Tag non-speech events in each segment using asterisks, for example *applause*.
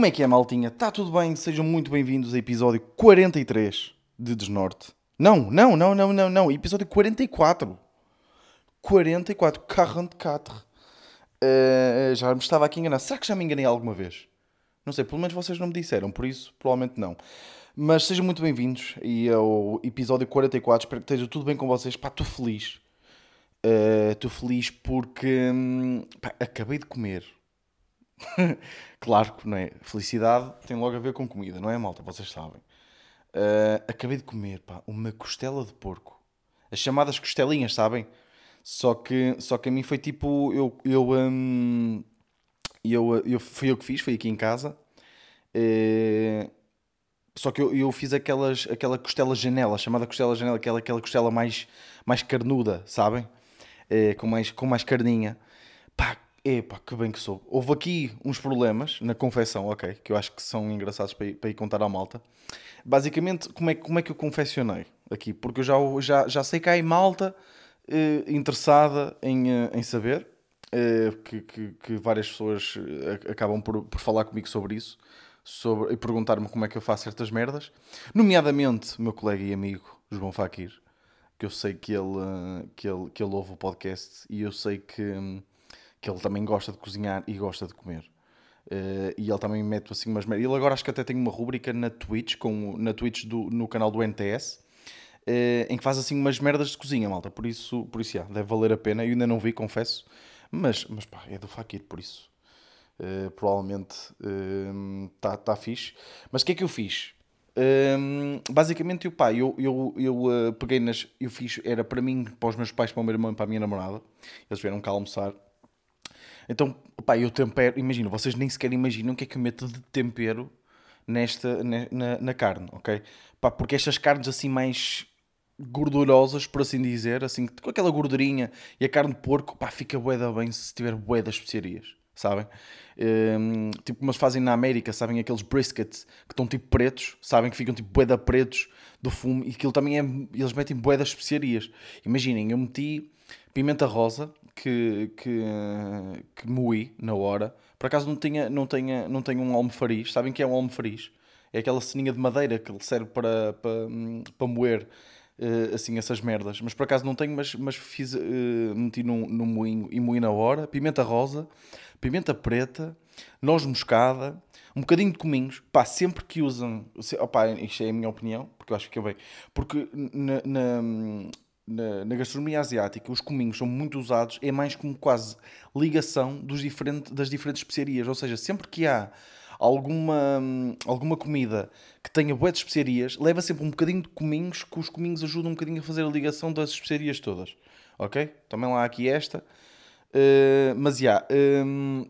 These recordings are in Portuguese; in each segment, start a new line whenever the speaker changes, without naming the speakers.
Como é que é, maltinha? Está tudo bem? Sejam muito bem-vindos ao episódio 43 de Desnorte. Não, não, não, não, não, não. Episódio 44. 44. 44. Uh, já me estava aqui a enganar. Será que já me enganei alguma vez? Não sei, pelo menos vocês não me disseram, por isso provavelmente não. Mas sejam muito bem-vindos e ao episódio 44. Espero que esteja tudo bem com vocês. Pá, estou feliz. Estou uh, feliz porque hum, pá, acabei de comer. *laughs* claro que não é. Felicidade tem logo a ver com comida, não é, malta? Vocês sabem. Uh, acabei de comer pá, uma costela de porco. As chamadas costelinhas, sabem? Só que, só que a mim foi tipo. Eu, eu, hum, eu, eu, fui eu que fiz, foi aqui em casa. Uh, só que eu, eu fiz aquelas, aquela costela janela, chamada costela janela, aquela, aquela costela mais, mais carnuda, sabem? É, com, mais, com mais carninha. Pá, epá, que bem que sou. Houve aqui uns problemas na confecção, ok, que eu acho que são engraçados para ir, para ir contar à malta. Basicamente, como é, como é que eu confeccionei aqui? Porque eu já, já, já sei que há aí malta eh, interessada em, eh, em saber, eh, que, que, que, várias pessoas eh, acabam por, por falar comigo sobre isso sobre, e perguntar-me como é que eu faço certas merdas, nomeadamente meu colega e amigo João Fakir que eu sei que ele, eh, que ele, que ele ouve o podcast e eu sei que, que ele também gosta de cozinhar e gosta de comer. Uh, e ele também mete assim umas merdas. Ele agora acho que até tem uma rúbrica na Twitch, com, na Twitch do, no canal do NTS, uh, eh, em que faz assim umas merdas de cozinha, malta. Por isso, por isso, yeah, deve valer a pena. Eu ainda não vi, confesso. Mas, mas pá, é do Fakir, por isso. Uh, provavelmente está uh, tá fixe. Mas o que é que eu fiz? Um, basicamente, o pai, eu, eu, eu peguei nas. Eu fiz, era para mim, para os meus pais, para o meu irmão e para a minha namorada. Eles vieram cá almoçar. Então, pá, eu tempero. Imagina, vocês nem sequer imaginam o que é que eu meto de tempero nesta, na, na carne, ok? Pá, porque estas carnes assim mais gordurosas, por assim dizer, assim, com aquela gordurinha e a carne de porco, pá, fica bué da bem se tiver bué das especiarias sabem? Um, tipo como eles fazem na América, sabem? Aqueles briskets que estão tipo pretos, sabem? Que ficam tipo boeda pretos do fumo e aquilo também é. Eles metem boeda especiarias. Imaginem, eu meti pimenta rosa que, que, que moí na hora. Por acaso não tinha, não tenha, não tenho um almofariz. Sabem que é um almofariz? É aquela ceninha de madeira que serve para, para, para moer uh, assim essas merdas. Mas por acaso não tenho, mas, mas fiz, uh, meti no, no moinho e moí na hora. Pimenta rosa pimenta preta, noz moscada, um bocadinho de cominhos. Pá, sempre que usam. Opá, isto é a minha opinião, porque eu acho que é bem. Porque na, na, na, na, gastronomia asiática os cominhos são muito usados, é mais como quase ligação dos diferente, das diferentes especiarias. Ou seja, sempre que há alguma, alguma comida que tenha boas especiarias, leva sempre um bocadinho de cominhos, que os cominhos ajudam um bocadinho a fazer a ligação das especiarias todas. Ok? Também lá aqui esta. Uh, mas já, yeah, um,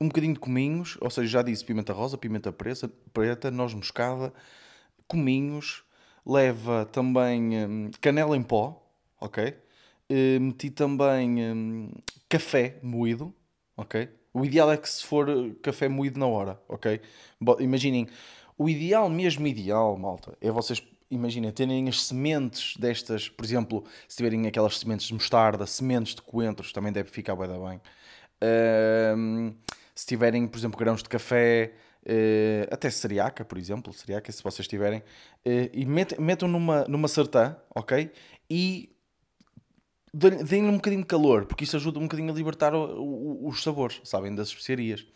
um bocadinho de cominhos, ou seja, já disse pimenta rosa, pimenta preta, preta noz moscada, cominhos, leva também um, canela em pó, ok? Uh, meti também um, café moído, ok? O ideal é que se for café moído na hora, ok? Imaginem, o ideal, mesmo ideal, malta, é vocês imagina, terem as sementes destas, por exemplo, se tiverem aquelas sementes de mostarda, sementes de coentros, também deve ficar bem, bem. Uh, se tiverem, por exemplo, grãos de café, uh, até cereaca, por exemplo, cereaca, se vocês tiverem, uh, e metam, metam numa, numa sartã, ok? E deem-lhe um bocadinho de calor, porque isso ajuda um bocadinho a libertar o, o, os sabores, sabem, das especiarias.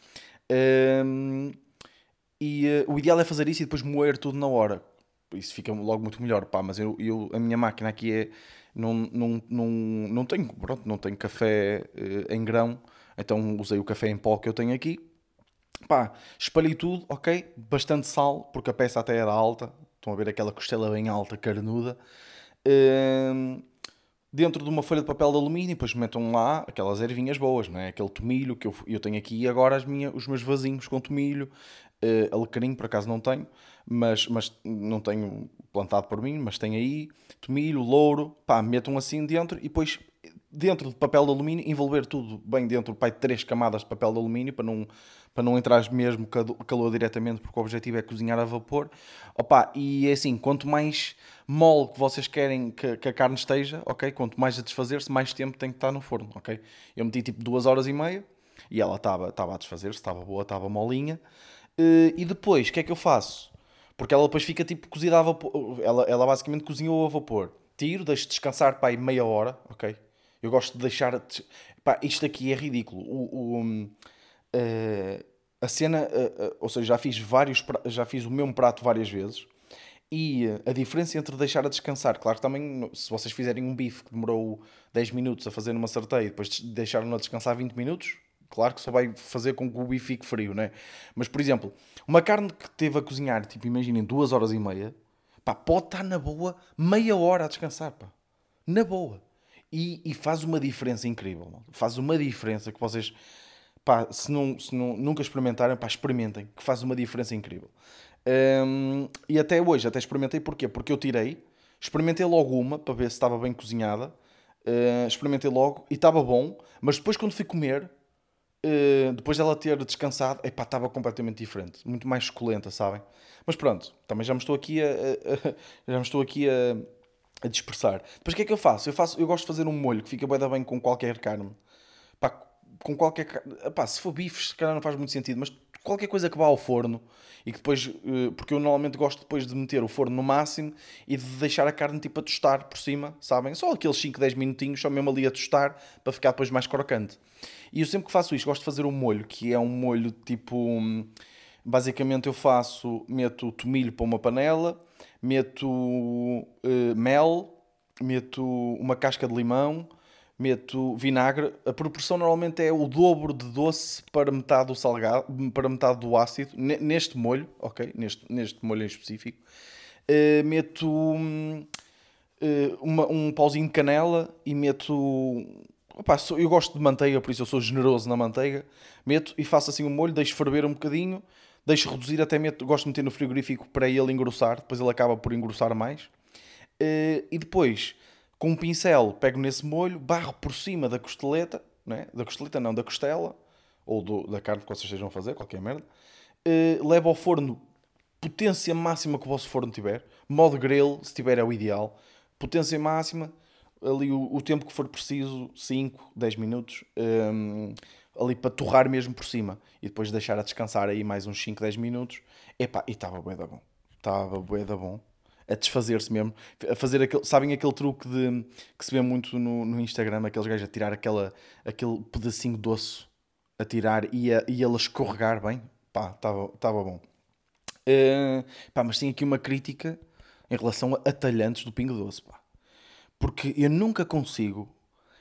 e uh, o ideal é fazer isso e depois moer tudo na hora isso fica logo muito melhor, pá, mas eu, eu, a minha máquina aqui é, não, não, não, não tenho, pronto, não tenho café eh, em grão, então usei o café em pó que eu tenho aqui, pá, espalhei tudo, ok, bastante sal, porque a peça até era alta, estão a ver aquela costela bem alta, carnuda, ehm, dentro de uma folha de papel de alumínio, depois metam lá aquelas ervinhas boas, não é? aquele tomilho que eu, eu tenho aqui agora as minhas, os meus vasinhos com tomilho, uh, alecrim por acaso não tenho, mas, mas não tenho plantado por mim, mas tem aí. Tomilho, louro, pá, metam assim dentro e depois dentro de papel de alumínio, envolver tudo bem dentro pai, três camadas de papel de alumínio para não, para não entrar mesmo calor diretamente, porque o objetivo é cozinhar a vapor. Opa, e é assim, quanto mais mole que vocês querem que, que a carne esteja, ok? Quanto mais a desfazer-se, mais tempo tem que estar no forno, ok? Eu meti tipo duas horas e meia, E ela estava a desfazer-se, estava boa, estava molinha. Uh, e depois, o que é que eu faço? Porque ela depois fica tipo cozida a vapor. Ela, ela basicamente cozinhou a vapor. Tiro, deixo descansar para aí meia hora, ok? Eu gosto de deixar. Pá, isto aqui é ridículo. O, o uh, a cena, uh, ou seja, já fiz vários, já fiz o mesmo prato várias vezes e a diferença entre deixar a descansar, claro que também, se vocês fizerem um bife que demorou 10 minutos a fazer numa sarteia e depois deixaram-no a descansar 20 minutos, claro que só vai fazer com que o bife fique frio, né? Mas, por exemplo, uma carne que teve a cozinhar, tipo, imaginem, duas horas e meia, pá, pode estar na boa meia hora a descansar, pá. Na boa. E, e faz uma diferença incrível, faz uma diferença que vocês, pá, se, não, se não, nunca experimentarem, pá, experimentem, que faz uma diferença incrível. Um, e até hoje, até experimentei porquê? Porque eu tirei, experimentei logo uma para ver se estava bem cozinhada, uh, experimentei logo e estava bom, mas depois quando fui comer, uh, depois dela ter descansado, epá, estava completamente diferente, muito mais suculenta, sabem? Mas pronto, também já me estou aqui a, a, a já me estou aqui a, a, dispersar. Depois o que é que eu faço? Eu, faço, eu gosto de fazer um molho que fica bem, bem com qualquer carne. Pá, com qualquer carne. se for bife, se calhar não faz muito sentido, mas qualquer coisa que vá ao forno e que depois, eh, porque eu normalmente gosto depois de meter o forno no máximo e de deixar a carne tipo a tostar por cima, sabem? Só aqueles 5, 10 minutinhos, só mesmo ali a tostar para ficar depois mais crocante. E eu sempre que faço isto, gosto de fazer um molho, que é um molho tipo. Basicamente eu faço, meto tomilho para uma panela, meto uh, mel, meto uma casca de limão, meto vinagre. A proporção normalmente é o dobro de doce para metade do salgado, para metade do ácido, neste molho, ok? Neste, neste molho em específico. Uh, meto uh, uma, um pauzinho de canela e meto. Opa, eu gosto de manteiga, por isso eu sou generoso na manteiga. Meto e faço assim o um molho, deixo ferver um bocadinho, deixo reduzir, até meto, gosto de meter no frigorífico para ele engrossar, depois ele acaba por engrossar mais. Uh, e depois com um pincel pego nesse molho, barro por cima da costeleta, né? da costeleta não, da costela, ou do, da carne que vocês estejam a fazer, qualquer merda, uh, levo ao forno potência máxima que o vosso forno tiver, modo grill, se tiver é o ideal, potência máxima, ali o, o tempo que for preciso, 5, 10 minutos, um, ehm, ali para torrar mesmo por cima, e depois deixar a descansar aí mais uns 5, 10 minutos, epá, e estava bué da bom, estava bué da bom, a desfazer-se mesmo, a fazer aquele, sabem aquele truque de, que se vê muito no, no Instagram, aqueles gajos a tirar aquela, aquele pedacinho doce a tirar e, a, e ele a escorregar bem, pá, estava bom. Uh, pá, mas tenho aqui uma crítica em relação a atalhantes do Pingo Doce, pá. Porque eu nunca consigo,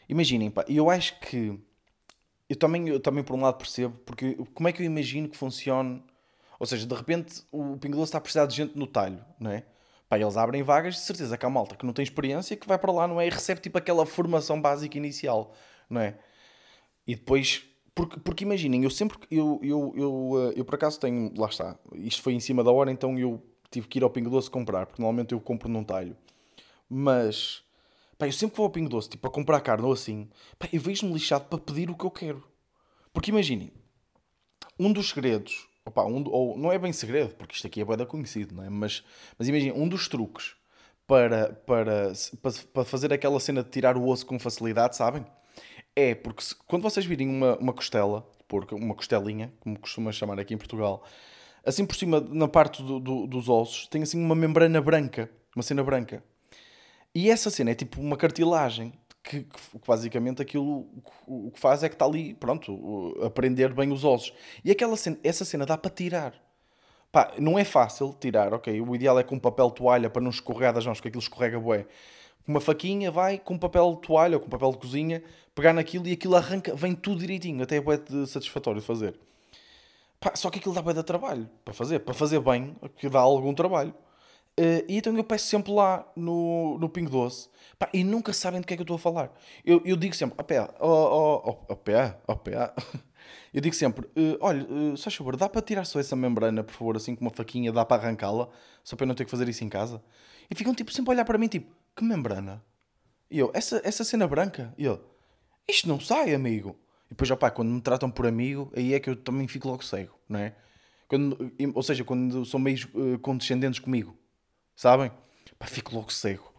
imaginem, pá, eu acho que eu também, eu também por um lado percebo, porque como é que eu imagino que funcione, ou seja, de repente o Pingo Doce está a precisar de gente no talho, não é? Pá, eles abrem vagas, de certeza que há malta que não tem experiência que vai para lá, não é? E recebe tipo aquela formação básica inicial, não é? E depois, porque, porque imaginem, eu sempre, eu, eu, eu, eu, por acaso tenho, lá está, isto foi em cima da hora, então eu tive que ir ao Pingo Doce comprar, porque normalmente eu compro num talho. Mas, pá, eu sempre vou ao Pingo Doce, tipo, a comprar carne ou assim, pá, eu vejo-me lixado para pedir o que eu quero. Porque imaginem, um dos segredos Opa, um, ou não é bem segredo, porque isto aqui é bem conhecido, não é? Mas, mas imagina, um dos truques para, para, para, para fazer aquela cena de tirar o osso com facilidade, sabem? É porque se, quando vocês virem uma, uma costela, porque uma costelinha, como costuma chamar aqui em Portugal, assim por cima, na parte do, do, dos ossos, tem assim uma membrana branca, uma cena branca. E essa cena é tipo uma cartilagem que, que, basicamente aquilo o que faz é que está ali, pronto, a prender bem os ossos. E aquela cena, essa cena dá para tirar. Pá, não é fácil tirar, ok? O ideal é com papel toalha para não escorregar das mãos, porque aquilo escorrega bué. Uma faquinha vai com papel toalha ou com papel de cozinha, pegar naquilo e aquilo arranca, vem tudo direitinho, até é bué de satisfatório de fazer. Pá, só que aquilo dá bué de trabalho para fazer, para fazer bem, que dá algum trabalho. Uh, e então eu peço sempre lá no, no Pingo Doce pá, e nunca sabem do que é que eu estou a falar. Eu, eu digo sempre, a pé, ó pé, ó pé. *laughs* Eu digo sempre, uh, olha, uh, só favor, dá para tirar só essa membrana, por favor, assim com uma faquinha, dá para arrancá-la, só para eu não ter que fazer isso em casa. E ficam tipo sempre a olhar para mim, tipo, que membrana? E eu, essa, essa cena branca? E eu, isto não sai, amigo. E depois, opá, quando me tratam por amigo, aí é que eu também fico logo cego, não é? Quando, ou seja, quando são meio uh, condescendentes comigo sabem? Pá, fico logo cego.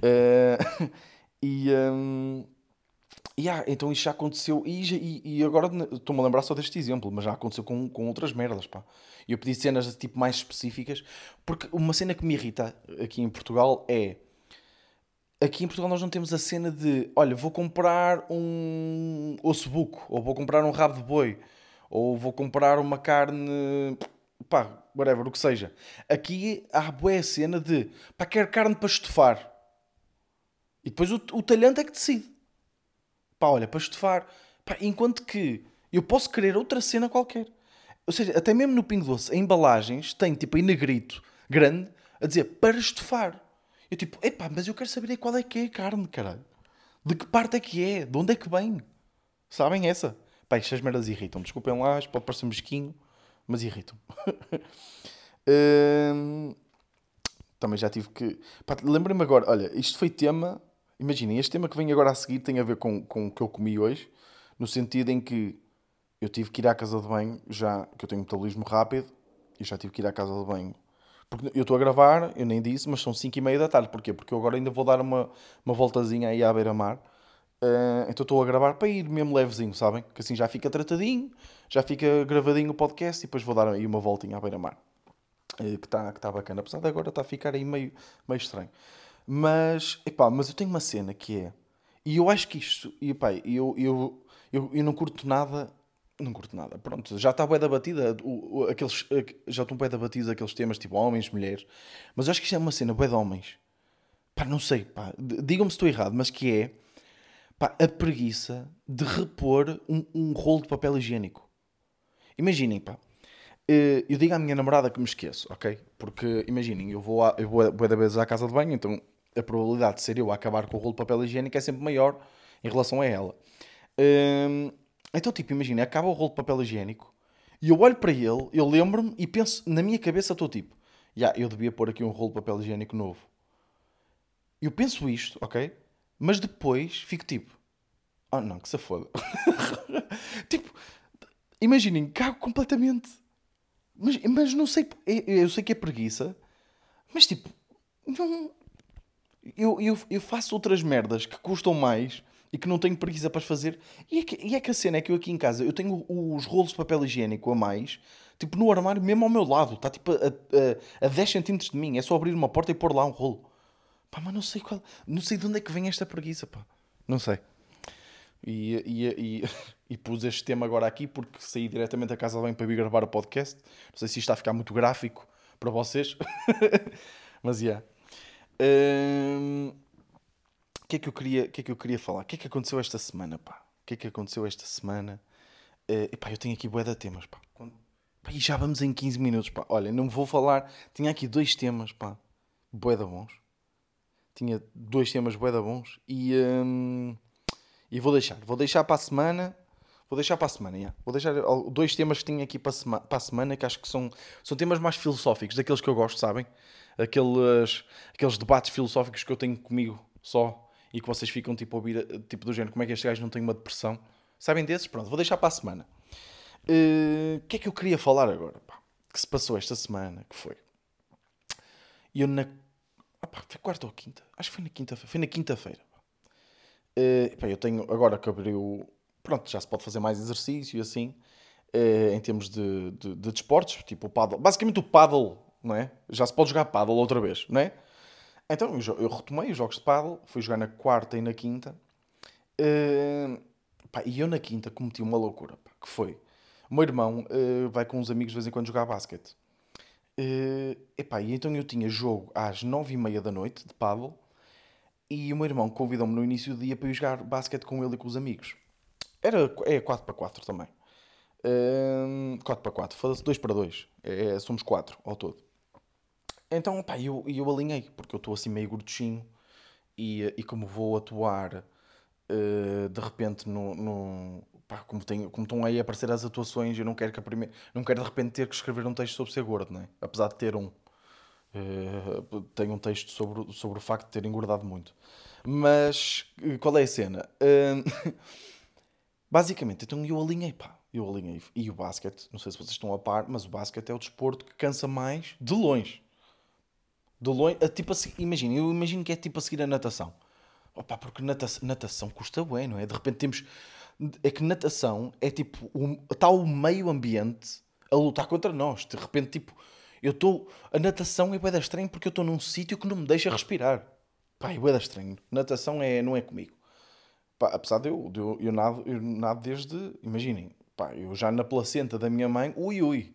Uh, *laughs* e, um, Yeah, então isto já aconteceu, e, e, e agora estou-me a lembrar só deste exemplo, mas já aconteceu com, com outras merdas, pá. Eu pedi cenas tipo mais específicas, porque uma cena que me irrita aqui em Portugal é. Aqui em Portugal nós não temos a cena de, olha, vou comprar um osso buco, ou vou comprar um rabo de boi, ou vou comprar uma carne, pá, whatever, o que seja. Aqui há boa cena de, pá, quero carne para estufar. E depois o, o talhante é que decide. Pá, olha, para estufar. Pá, enquanto que eu posso querer outra cena qualquer. Ou seja, até mesmo no Pingo Doce, em embalagens, tem tipo em negrito grande a dizer para estufar. Eu tipo, epá, mas eu quero saber qual é que é a carne, caralho. De que parte é que é? De onde é que vem? Sabem essa? Pá, estas merdas irritam. Desculpem lá, pode parecer mesquinho, mas irritam. *laughs* hum, também já tive que. Lembrem-me agora, olha, isto foi tema Imaginem, este tema que vem agora a seguir tem a ver com, com o que eu comi hoje, no sentido em que eu tive que ir à casa de banho, já que eu tenho metabolismo rápido, e já tive que ir à casa de banho. Porque eu estou a gravar, eu nem disse, mas são 5 e meia da tarde. Porquê? Porque eu agora ainda vou dar uma, uma voltazinha aí à beira-mar. Uh, então estou a gravar para ir mesmo levezinho, sabem? Que assim já fica tratadinho, já fica gravadinho o podcast e depois vou dar aí uma voltinha à beira-mar. Uh, que está que tá bacana. Apesar de agora estar tá a ficar aí meio, meio estranho. Mas, epá, mas eu tenho uma cena que é. E eu acho que isto. E, epá, eu, eu, eu, eu não curto nada. Não curto nada. Pronto, já está bem da batida. O, o, aqueles, já estão bem da batida aqueles temas tipo homens, mulheres. Mas eu acho que isto é uma cena bem de homens. Pá, não sei, pá. Digam-me se estou errado, mas que é. Pá, a preguiça de repor um, um rolo de papel higiênico. Imaginem, pá. Eh, eu digo à minha namorada que me esqueço, ok? Porque imaginem, eu vou, a, eu vou, vou da vez à casa de banho, então a probabilidade de ser eu a acabar com o rolo de papel higiênico é sempre maior em relação a ela. Hum, então, tipo, imagina, acaba o rolo de papel higiênico e eu olho para ele, eu lembro-me e penso, na minha cabeça estou tipo, já, yeah, eu devia pôr aqui um rolo de papel higiênico novo. Eu penso isto, ok? Mas depois fico tipo, oh não, que se foda. *laughs* tipo, imaginem, cago completamente. Mas, mas não sei, eu sei que é preguiça, mas tipo, não, eu, eu, eu faço outras merdas que custam mais e que não tenho preguiça para fazer. E é, que, e é que a cena é que eu aqui em casa eu tenho os rolos de papel higiênico a mais, tipo no armário, mesmo ao meu lado, está tipo a, a, a 10 cm de mim. É só abrir uma porta e pôr lá um rolo. Pá, mas não sei qual, não sei de onde é que vem esta preguiça, pá. Não sei. E, e, e, *laughs* e, pus este tema agora aqui porque saí diretamente da casa banho para vir gravar o podcast. Não sei se isto está a ficar muito gráfico para vocês, *laughs* mas yeah. O que, é que, eu queria, que é que eu queria falar? O que é que aconteceu esta semana, pá? O que é que aconteceu esta semana? Uh, epá, eu tenho aqui bué de temas, pá. Quando... pá. E já vamos em 15 minutos, pá. Olha, não vou falar... Tinha aqui dois temas, pá. Bué de bons. Tinha dois temas de bons. E, um, e vou deixar. Vou deixar para a semana... Vou deixar para a semana, yeah. Vou deixar dois temas que tinha aqui para, sema... para a semana que acho que são, são temas mais filosóficos, daqueles que eu gosto, sabem? aqueles, aqueles debates filosóficos que eu tenho comigo só e que vocês ficam tipo a ouvir, tipo do género, como é que este gajo não tem uma depressão? Sabem desses? Pronto, vou deixar para a semana. Eh, o uh, que é que eu queria falar agora? Pá? Que se passou esta semana? Que foi? Eu na. Opa, foi quarta ou quinta? Acho que foi na quinta-feira. Foi na quinta-feira. Uh, eu tenho. Agora que abriu. Pronto, já se pode fazer mais exercício e assim. Uh, em termos de, de, de desportos, tipo o paddle. Basicamente o paddle não é? Já se pode jogar paddle outra vez, não é? Então eu, retomei os jogos de paddle, fui jogar na quarta e na quinta. Uh, pá, e eu na quinta cometi uma loucura, pá, que foi... O meu irmão vai com uns amigos de vez em quando jogar basquete. Uh, epá, e então eu tinha jogo às nove e meia da noite de paddle e o meu irmão convidou-me no início do dia para ir jogar basquete com ele e com os amigos. Era, é 4 para 4 também. Uh, 4 para 4, foda-se 2 para 2. É, somos 4 ao todo. Então, pá, eu, eu alinhei, porque eu estou assim meio gorduchinho e, e como vou atuar uh, de repente no, no pá, como, tenho, como estão aí a aparecer as atuações, eu não quero que a primeira, não quero de repente ter que escrever um texto sobre ser gordo, não é? Apesar de ter um. Uh, tenho um texto sobre, sobre o facto de ter engordado muito. Mas qual é a cena? Uh, *laughs* basicamente, então eu alinhei, pá. Eu alinhei. E o basquete, não sei se vocês estão a par, mas o basquete é o desporto que cansa mais de longe. De longe, tipo assim, imagina, eu imagino que é tipo a seguir a natação. Opa, porque natação, natação custa bem, não é? De repente temos. É que natação é tipo. Está o meio ambiente a lutar contra nós. De repente, tipo. Eu estou. A natação é bué estranho porque eu estou num sítio que não me deixa respirar. Pá, é bué estranho. Natação é, não é comigo. Pá, apesar de eu, de eu, eu, nado, eu nado desde. Imaginem, pá, eu já na placenta da minha mãe. Ui, ui.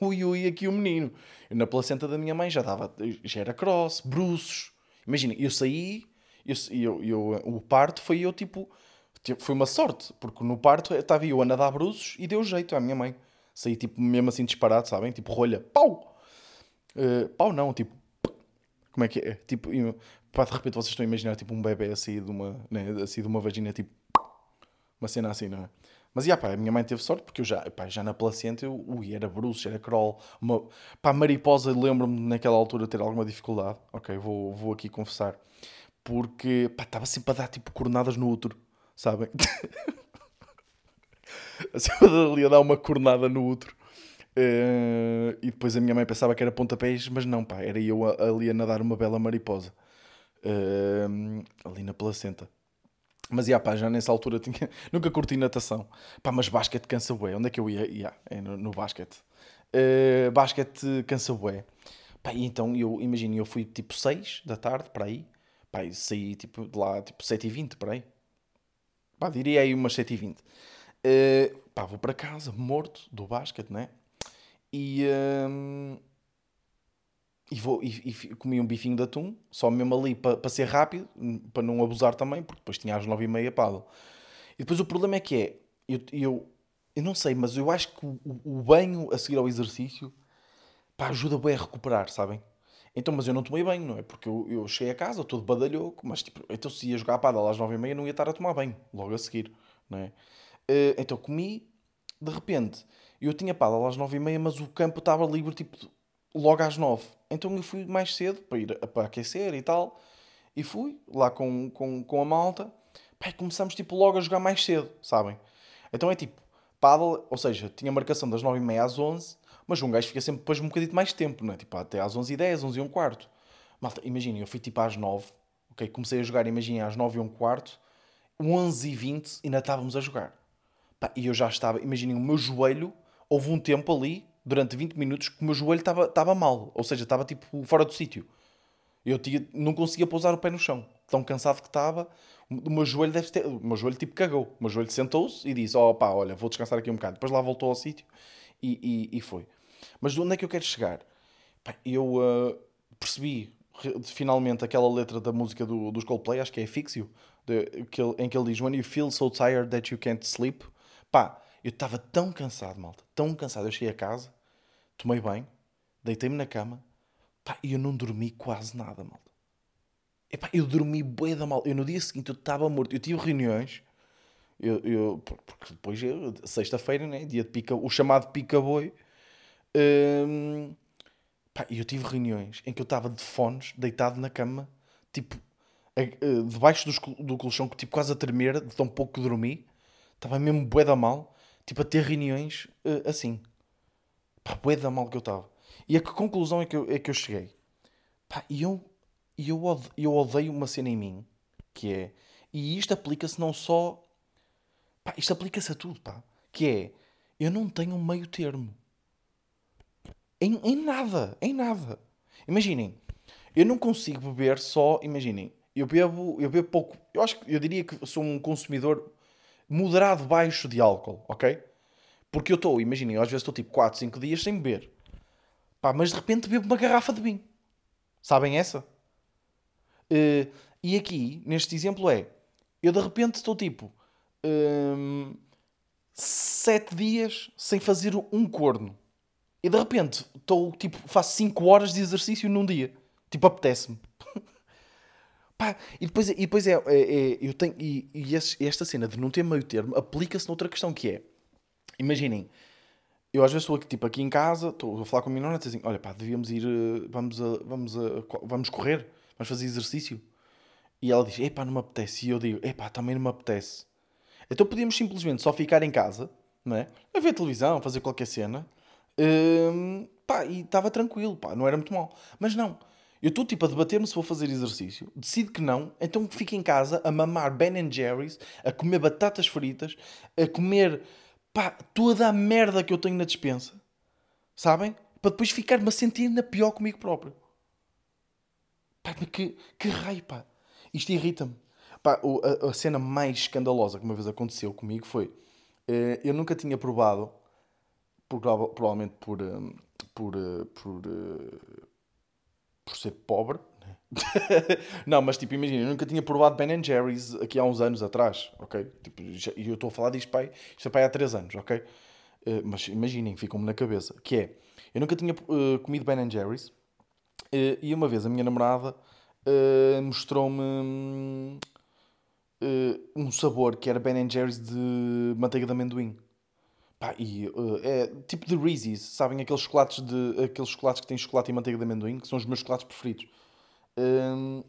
Ui, ui, aqui o menino. Eu na placenta da minha mãe já dava. Já era cross, bruços. Imaginem, eu saí eu, eu, eu, o parto foi eu tipo, tipo. Foi uma sorte, porque no parto estava eu a nadar bruços e deu jeito à minha mãe. Saí tipo mesmo assim disparado, sabem? Tipo rolha, pau! Uh, pau não, tipo. Como é que é? Tipo, pá, de repente vocês estão a imaginar tipo um bebê sair de uma, né, a sair de uma vagina, tipo. Uma cena assim, não é? Mas, yeah, pá, a minha mãe teve sorte porque eu já, pá, já na placenta, eu, ui, era bruxo, era crawl. Uma, pá, mariposa, lembro-me naquela altura ter alguma dificuldade. Ok, vou, vou aqui confessar porque estava sempre a dar tipo cornadas no útero, sabem? *laughs* sempre ali a dar uma cornada no útero. Uh, e depois a minha mãe pensava que era pontapés, mas não, pá, era eu ali a nadar uma bela mariposa uh, ali na placenta. Mas yeah, pá, já nessa altura tinha... *laughs* nunca curti natação, pá, mas basquete cansa bué. Onde é que eu ia? Yeah, é no, no basquete. Uh, basquete cansa bué. Pá, e então eu imagino, eu fui tipo 6 da tarde para aí Pá, saí tipo, de lá tipo 7h20, por aí. Pá, diria aí umas 7h20. Uh, eh, pá, vou para casa, morto, do basquete, né? E, um, e, vou, e, e, comi um bifinho de atum, só mesmo ali para pa ser rápido, para não abusar também, porque depois tinha às 9h30 paddle. E depois o problema é que é, eu, eu, eu não sei, mas eu acho que o, o banho a seguir ao exercício pá, ajuda bem a recuperar, sabem? Então, mas eu não tomei banho, não é? Porque eu, eu cheguei a casa todo badalhoco, mas tipo, então se ia jogar a pádel às nove e meia não ia estar a tomar banho, logo a seguir, não é? Uh, então comi, de repente, eu tinha pádel às nove e meia, mas o campo estava livre tipo logo às nove. Então eu fui mais cedo para ir para aquecer e tal, e fui lá com, com, com a malta, e começamos tipo logo a jogar mais cedo, sabem? Então é tipo, pádel, ou seja, tinha marcação das nove e meia às onze, mas um gajo fica sempre depois um bocadinho mais tempo, não é? Tipo, até às 11h10, 11 e um quarto. Malta, imaginem, eu fui tipo às 9, ok? Comecei a jogar, imaginem, às 9 e um quarto, 11 e 20 ainda estávamos a jogar. Pá, e eu já estava, imaginem, o meu joelho, houve um tempo ali, durante 20 minutos, que o meu joelho estava, estava mal, ou seja, estava tipo fora do sítio. Eu tinha, não conseguia pousar o pé no chão, tão cansado que estava. O meu joelho deve ter, o meu joelho tipo cagou. O meu joelho sentou-se e disse: Oh pá, olha, vou descansar aqui um bocado. Depois lá voltou ao sítio e, e, e foi. Mas de onde é que eu quero chegar? Eu uh, percebi finalmente aquela letra da música do, dos Coldplay, acho que é Fix You, de, que ele, em que ele diz When you feel so tired that you can't sleep. Pá, eu estava tão cansado, malta, tão cansado. Eu cheguei a casa, tomei banho, deitei-me na cama, pá, e eu não dormi quase nada, malta. Epá, eu dormi bué da mal. Eu no dia seguinte eu estava morto. Eu tive reuniões, eu, eu porque depois, sexta-feira, né, dia de pica, o chamado pica-boi, Hum, pá, eu tive reuniões em que eu estava de fones, deitado na cama, tipo, uh, debaixo do, do colchão, tipo, quase a tremer, de tão pouco que dormi. Estava mesmo bué da mal, tipo, a ter reuniões uh, assim. Pá, bué da mal que eu estava. E a que conclusão é que eu, é que eu cheguei? Pá, e eu, eu, eu odeio uma cena em mim, que é... E isto aplica-se não só... Pá, isto aplica-se a tudo, pá. Que é, eu não tenho um meio termo. Em, em nada, em nada. Imaginem, eu não consigo beber só, imaginem, eu bebo, eu bebo pouco, eu acho que eu diria que sou um consumidor moderado baixo de álcool, ok? Porque eu estou, imaginem, às vezes estou tipo 4, 5 dias sem beber. Pá, mas de repente bebo uma garrafa de vinho. Sabem essa? Uh, e aqui, neste exemplo é, eu de repente estou tipo um, 7 dias sem fazer um corno. E de repente, estou, tipo, faço 5 horas de exercício num dia. Tipo, apetece-me. *laughs* E depois, e depois é, é, é eu tenho, e, e esta cena de não ter meio termo aplica-se noutra questão que é, imaginem, eu às vezes estou aqui, tipo, aqui em casa, estou a falar com a minha nona, assim, olha pá, devíamos ir, eh, vamos, a, vamos, a, vamos correr, vamos fazer exercício. E ela diz, epá, não me apetece. E eu digo, epá, também não me apetece. Então podíamos simplesmente só ficar em casa, não é? A ver televisão, fazer qualquer cena, Hum, pá, e estava tranquilo, pá, não era muito mal. Mas não, Eu estou tipo a debater-me se vou fazer exercício, decido que não, então fico em casa a mamar Ben Jerry's, a comer batatas fritas, a comer pá, toda a merda que eu tenho na dispensa, sabem? Para depois ficar-me a sentir na pior comigo próprio. Pá, que, que raio, pá. Isto irrita-me. Pá, a, a, cena mais escandalosa que uma vez aconteceu comigo foi. Eh, eu nunca tinha provado, por, provavelmente por. Eh, por, eh, por, por ser pobre. Né? *laughs* não, mas tipo, imagina, eu nunca tinha provado Ben Jerry's aqui há uns anos atrás, ok? Tipo, e eu estou a falar disto, pai, isto é pai há 3 anos, ok? Uh, mas imaginem, ficam-me na cabeça, que é, eu nunca tinha uh, comido Ben Jerry's uh, e uma vez a minha namorada mostrou-me um sabor que era Ben Jerry's de manteiga de amendoim. Pá, e uh, é tipo de Reese's, sabem? Aqueles chocolates, de, aqueles chocolates que têm chocolate e manteiga de amendoim, que são os meus chocolates preferidos. Um,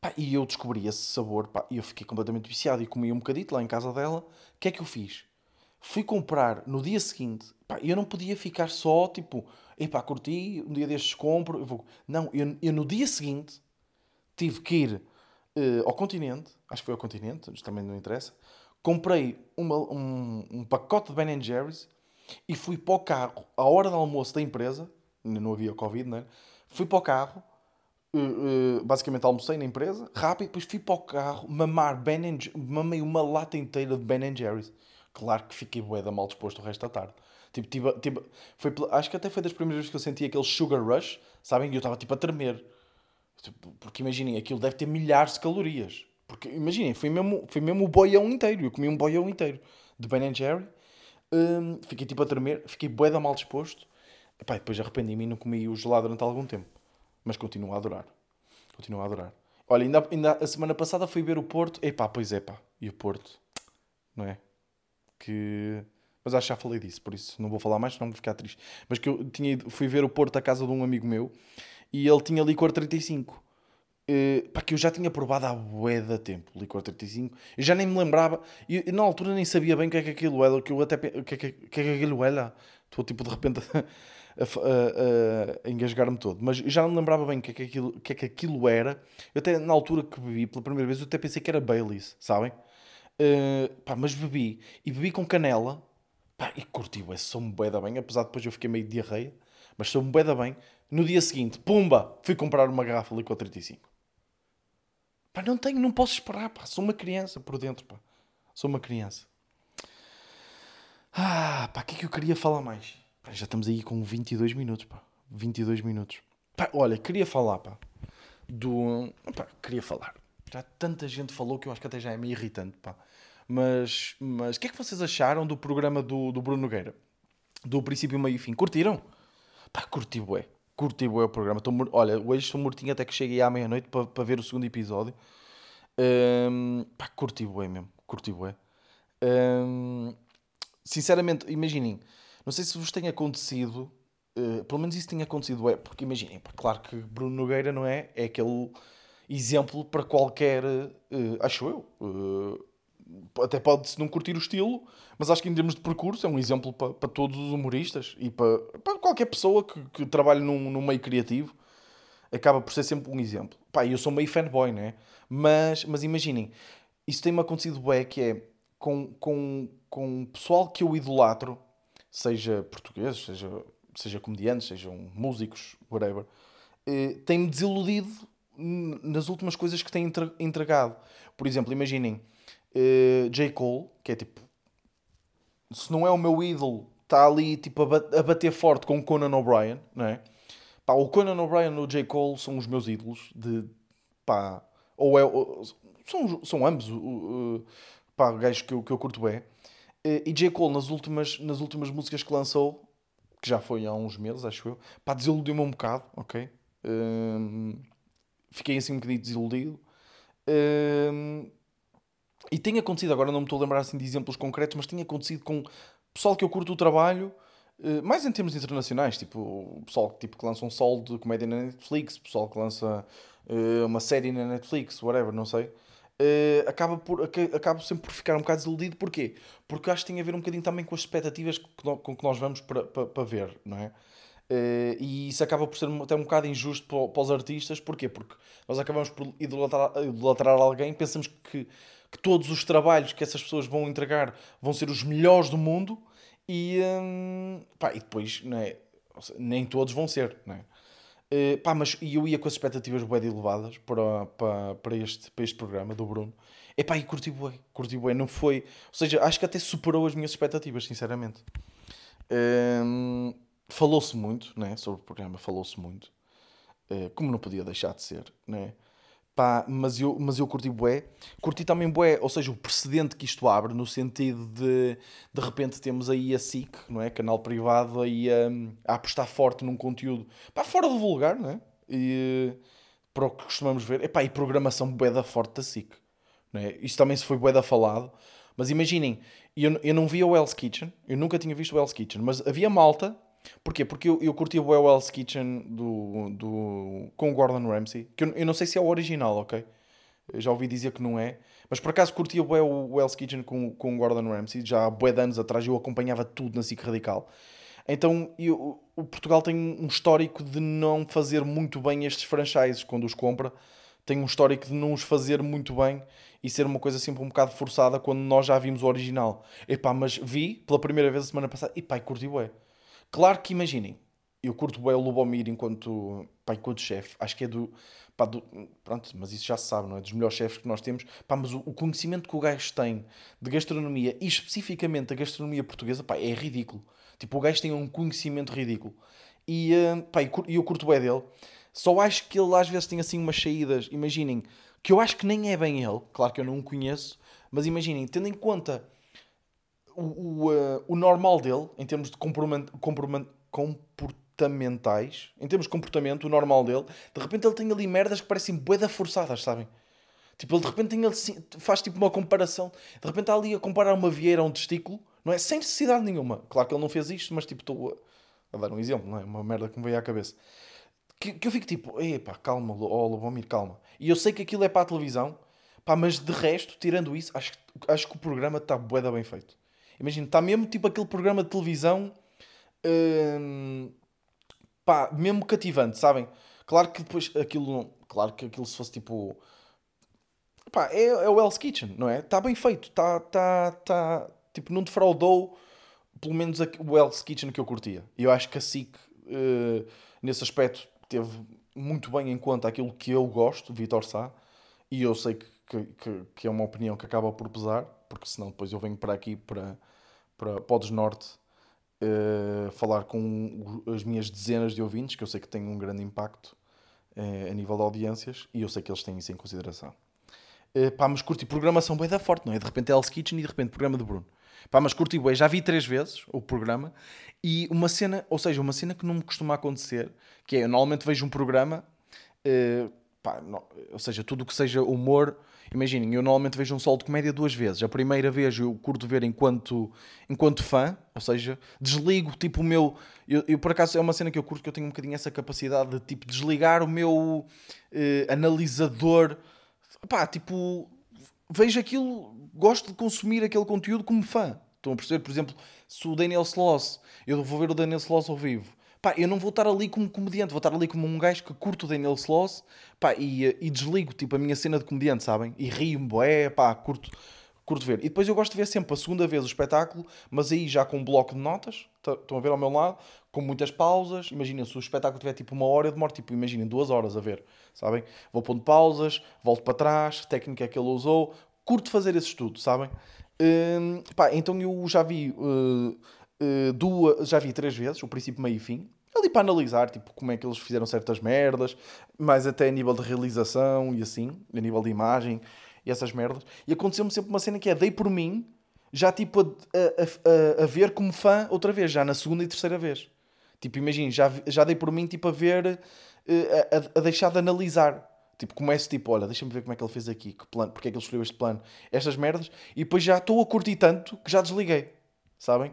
pá, e eu descobri esse sabor pá, e eu fiquei completamente viciado e comi um bocadito lá em casa dela. O que é que eu fiz? Fui comprar no dia seguinte pá, eu não podia ficar só tipo, epá, curti, um dia destes compro. Eu vou... Não, eu, eu no dia seguinte tive que ir uh, ao continente, acho que foi ao continente, também não interessa comprei uma, um, um, pacote de Ben Jerry's e fui para o carro à hora do almoço da empresa, não havia Covid, não é? Fui para o carro, uh, uh, basicamente almocei na empresa, rápido, depois fui para o carro mamar Ben mamei uma lata inteira de Ben Jerry's. Claro que fiquei bué mal disposto o resto da tarde. Tipo, tipo, tipo, foi, acho que até foi das primeiras vezes que eu senti aquele sugar rush, sabem? E eu estava tipo a tremer. Tipo, porque imaginem, aquilo deve ter milhares de calorias. Porque imaginem, foi mesmo, foi mesmo o boião inteiro. Eu comi um boião inteiro de Ben Jerry. Um, fiquei tipo a tremer, fiquei bué da mal disposto. Epá, depois arrependi-me e não comi o gelado durante algum tempo. Mas continuo a adorar. Continuo a adorar. Olha, ainda, ainda a semana passada fui ver o Porto. Epá, pois é pá. E o Porto, não é? Que... Mas acho que já falei disso, por isso não vou falar mais, senão vou ficar triste. Mas que eu tinha ido, fui ver o Porto à casa de um amigo meu e ele tinha licor 35. Uh, pá, que eu já tinha provado há bué da tempo, licor 35. Eu já nem me lembrava, e na altura nem sabia bem o que é que aquilo era, que eu até o que é que, que, é que aquilo era. Estou tipo de repente *laughs* a, a, a, a engasgar-me todo, mas eu já não me lembrava bem o que é que aquilo, que é que aquilo era. Eu até na altura que bebi pela primeira vez, eu até pensei que era Baileys, sabem? Uh, pá, mas bebi, e bebi com canela, pá, e curti, ué, sou-me bué da bem, apesar de depois eu fiquei meio de diarreia, mas sou-me bué da bem. No dia seguinte, pumba, fui comprar uma garrafa de licor 35. Pá, não tenho, não posso esperar, pá. Sou uma criança por dentro, pá. Sou uma criança. Ah, pá, o que é que eu queria falar mais? Pá, já estamos aí com 22 minutos, pá. 22 minutos. Pá, olha, queria falar, pá. Do. Pá, queria falar. Já tanta gente falou que eu acho que até já é meio irritante, pá. Mas, o que é que vocês acharam do programa do, do Bruno Nogueira? Do princípio, meio e fim. Curtiram? Pá, curti, bué curti o programa. Olha, hoje estou mortinho até que cheguei à meia-noite para, ver o segundo episódio. Um, pá, curti bué mesmo. Curti bué. Um, sinceramente, imaginem. Não sei se vos tem acontecido. Uh, pelo menos isso tem acontecido. É, porque imaginem, pá, claro que Bruno Nogueira não é? É aquele exemplo para qualquer. Uh, acho eu. Uh, até pode-se não curtir o estilo, mas acho que em termos de percurso é um exemplo para, para todos os humoristas e para, para qualquer pessoa que, que trabalhe num, num meio criativo. Acaba por ser sempre um exemplo. Pá, eu sou meio fanboy, né? Mas, mas imaginem, isso tem-me acontecido bem, que é com, com, com pessoal que eu idolatro, seja portugueses, seja, seja comediantes, sejam músicos, whatever, eh, tem-me desiludido nas últimas coisas que têm entregado. Por exemplo, imaginem, uh, J. Cole, que é tipo. Se não é o meu ídolo, está ali tipo a, bater forte com o Conan O'Brien, não é? Pá, o Conan O'Brien e o J. Cole são os meus ídolos de. pá. Ou é. Ou, são, são ambos. Uh, pá, gajos que eu, que eu curto bem. Uh, e J. Cole, nas últimas, nas últimas músicas que lançou, que já foi há uns meses, acho eu, pá, desiludiu-me um bocado, ok? Uh, fiquei assim um bocadinho desiludido. Uh, e tem acontecido, agora não me estou a lembrar assim de exemplos concretos, mas tem acontecido com pessoal que eu curto o trabalho, eh, mais em termos internacionais, tipo pessoal tipo, que lança um sol de comédia na Netflix, pessoal que lança uh, uma série na Netflix, whatever, não sei. Uh, acaba por, acabo sempre por ficar um bocado desiludido. Porquê? Porque acho que tem a ver um bocadinho também com as expectativas com que nós vamos para, para, para ver, não é? Uh, e isso acaba por ser até um bocado injusto para, para, os artistas, porquê? Porque nós acabamos por idolatrar, idolatrar alguém, pensamos que, que todos os trabalhos que essas pessoas vão entregar vão ser os melhores do mundo e, hum, pá, e depois não é? nem todos vão ser. Não é? Uh, pá, mas eu ia com as expectativas bem elevadas para, para, para, este, para este programa do Bruno. E pá, e curti bué, curti bué, não foi... Ou seja, acho que até superou as minhas expectativas, sinceramente. Um, falou-se muito, né, sobre o programa, falou-se muito. Uh, como não podia deixar de ser, né? Pá, mas eu, mas eu curti bué. Curti também bué, ou seja, o precedente que isto abre, no sentido de de repente temos aí a SIC, não é? Canal privado aí a, a apostar forte num conteúdo, pá, fora do vulgar, não é? E para o que costumamos ver, epá, e programação bué da forte da SIC, não é? Isto também se foi bué da falado, mas imaginem, eu, eu não via o Hell's Kitchen, eu nunca tinha visto o Hell's Kitchen, mas havia malta Porquê? Porque eu, eu curti o Hell's Kitchen do, do, com o Gordon Ramsay, que eu, eu não sei se é o original, ok? Eu já ouvi dizer que não é, mas por acaso curtia o Hell's Kitchen com, com o Gordon Ramsay, já há bué de anos atrás eu acompanhava tudo na SIC Radical. Então eu, o Portugal tem um histórico de não fazer muito bem estes franchises quando os compra. Tem um histórico de não os fazer muito bem e ser uma coisa sempre um bocado forçada quando nós já vimos o original. Epá, mas vi pela primeira vez a semana passada e pá, curti bué. Claro que imaginem, eu curto bem o Lubomir enquanto, enquanto chefe. Acho que é do, pá, do, Pronto, mas isso já se sabe, não é? Dos melhores chefes que nós temos. Pá, mas o, o, conhecimento que o gajo tem de gastronomia e especificamente da gastronomia portuguesa, pá, é ridículo. Tipo, o gajo tem um conhecimento ridículo. E, uh, pá, e eu curto bem dele. Só acho que ele às vezes tem assim umas saídas, imaginem, que eu acho que nem é bem ele. Claro que eu não o conheço, mas imaginem, tendo em conta o, o, uh, o normal dele, em termos de comportamentais, em termos de comportamento, o normal dele, de repente ele tem ali merdas que parecem boeda forçadas, sabem? Tipo, ele de repente tem ali, faz tipo uma comparação, de repente está ali a comparar uma vieira a um testículo, não é? Sem necessidade nenhuma. Claro que ele não fez isto, mas tipo, estou a, a dar um exemplo, não é? Uma merda que me veio à cabeça. Que, que eu fico tipo, epá, calma, oh, Lobomir, calma. E eu sei que aquilo é para a televisão, pá, mas de resto, tirando isso, acho, acho que o programa está boeda bem feito. Imagina, está mesmo tipo aquele programa de televisão. Hum, pá, mesmo cativante, sabem? Claro que depois aquilo. Claro que aquilo se fosse tipo. Pá, é, é o Hell's Kitchen, não é? Está bem feito, está. Tá, tá, tipo, não defraudou pelo menos o Hell's Kitchen que eu curtia. E eu acho que a SIC, uh, nesse aspecto, teve muito bem em conta aquilo que eu gosto, Vitor Sá, e eu sei que, que, que, é uma opinião que acaba por pesar, porque senão depois eu venho para aqui para para, o Desnorte uh, falar com as minhas dezenas de ouvintes, que eu sei que têm um grande impacto uh, a nível de audiências e eu sei que eles têm isso em consideração. Uh, pá, mas curti programação bem da forte, não é? De repente é Hell's Kitchen e de repente programa de Bruno. Pá, mas curti bem, já vi três vezes o programa e uma cena, ou seja, uma cena que não me costuma acontecer, que é, eu normalmente vejo um programa, uh, pá, não, ou seja, tudo o que seja humor Imaginem, eu normalmente vejo um solo de comédia duas vezes. A primeira vez eu curto ver enquanto, enquanto fã, ou seja, desligo tipo o meu. Eu, eu, por acaso é uma cena que eu curto que eu tenho um bocadinho essa capacidade de tipo desligar o meu eh, analisador. Pá, tipo, vejo aquilo, gosto de consumir aquele conteúdo como fã. Estão a perceber? Por exemplo, se o Daniel Sloss, eu vou ver o Daniel Sloss ao vivo pá, eu não vou estar ali como comediante, vou estar ali como um gajo que curto o Daniel Sloss, pá, e, e desligo, tipo, a minha cena de comediante, sabem? E rio-me, é, pá, curto, curto ver. E depois eu gosto de ver sempre a segunda vez o espetáculo, mas aí já com um bloco de notas, estão a ver ao meu lado, com muitas pausas. Imaginem, se o espetáculo tiver tipo uma hora, eu demoro, tipo, imaginem, duas horas a ver, sabem? Vou pondo pausas, volto para trás, técnica que ele usou, curto fazer esse estudo, sabem? Hum, pá, então eu já vi uh, uh, duas, já vi três vezes, o princípio, meio e fim, ali para analisar, tipo, como é que eles fizeram certas merdas, mais até a nível de realização e assim, a nível de imagem e essas merdas. E aconteceu-me sempre uma cena que é, dei por mim, já tipo a, a, a, a, ver como fã outra vez, já na segunda e terceira vez. Tipo, imagina, já, já dei por mim, tipo, a ver, eh, a, a, deixar de analisar. Tipo, começo, tipo, olha, deixa-me ver como é que ele fez aqui, que plano, porque é que ele escolheu este plano, estas merdas, e depois já estou a curtir tanto que já desliguei, sabem?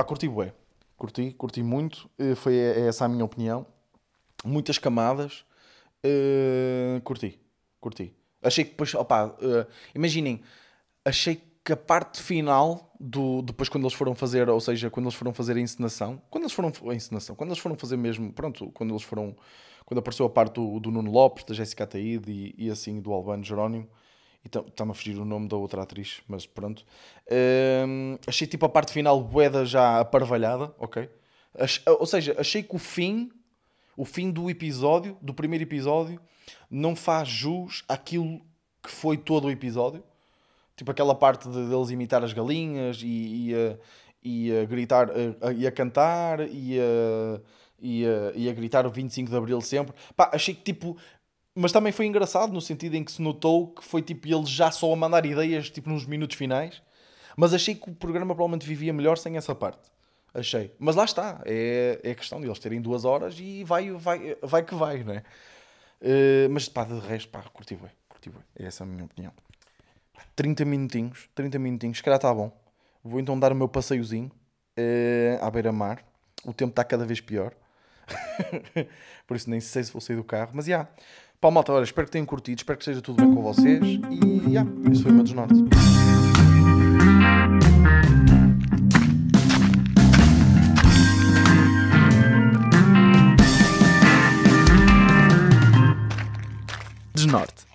Pá, curti bué. Curti, curti muito. Eh, foi essa a minha opinião. Muitas camadas. Uh, curti, curti. Achei que depois, opá, uh, imaginem, achei que a parte final do depois quando eles foram fazer, ou seja, quando eles foram fazer a encenação, quando eles foram a encenação, quando eles foram fazer mesmo, pronto, quando eles foram quando apareceu a parte do, do Nuno Lopes, da Jéssica Ataíde e, e assim do Albano Jerónimo, e está-me a fugir o nome da outra atriz, mas pronto. Hum, achei tipo a parte final boeda já aparvalhada, ok? Ach, ou seja, achei que o fim, o fim do episódio, do primeiro episódio, não faz jus àquilo que foi todo o episódio. Tipo aquela parte de, deles imitar as galinhas e, e, a, e a gritar, e a cantar e a, e, a, e a gritar o 25 de Abril sempre. Pá, achei que tipo. Mas também foi engraçado no sentido em que se notou que foi tipo eles já só a mandar ideias tipo nos minutos finais. Mas achei que o programa provavelmente vivia melhor sem essa parte. Achei. Mas lá está. É, é questão de eles terem duas horas e vai, vai, vai que vai, não é? Uh, mas pá, de resto, pá, curti bem. Curti bem. Essa é a minha opinião. 30 minutinhos. 30 minutinhos. Se calhar está bom. Vou então dar o meu passeiozinho uh, à beira-mar. O tempo está cada vez pior. *laughs* Por isso nem sei se vou sair do carro. Mas já. Yeah. Pá, malta, olha, espero que tenham curtido. Espero que seja tudo bem com vocês. E. Yeah, esse foi o meu desnorte. Desnorte.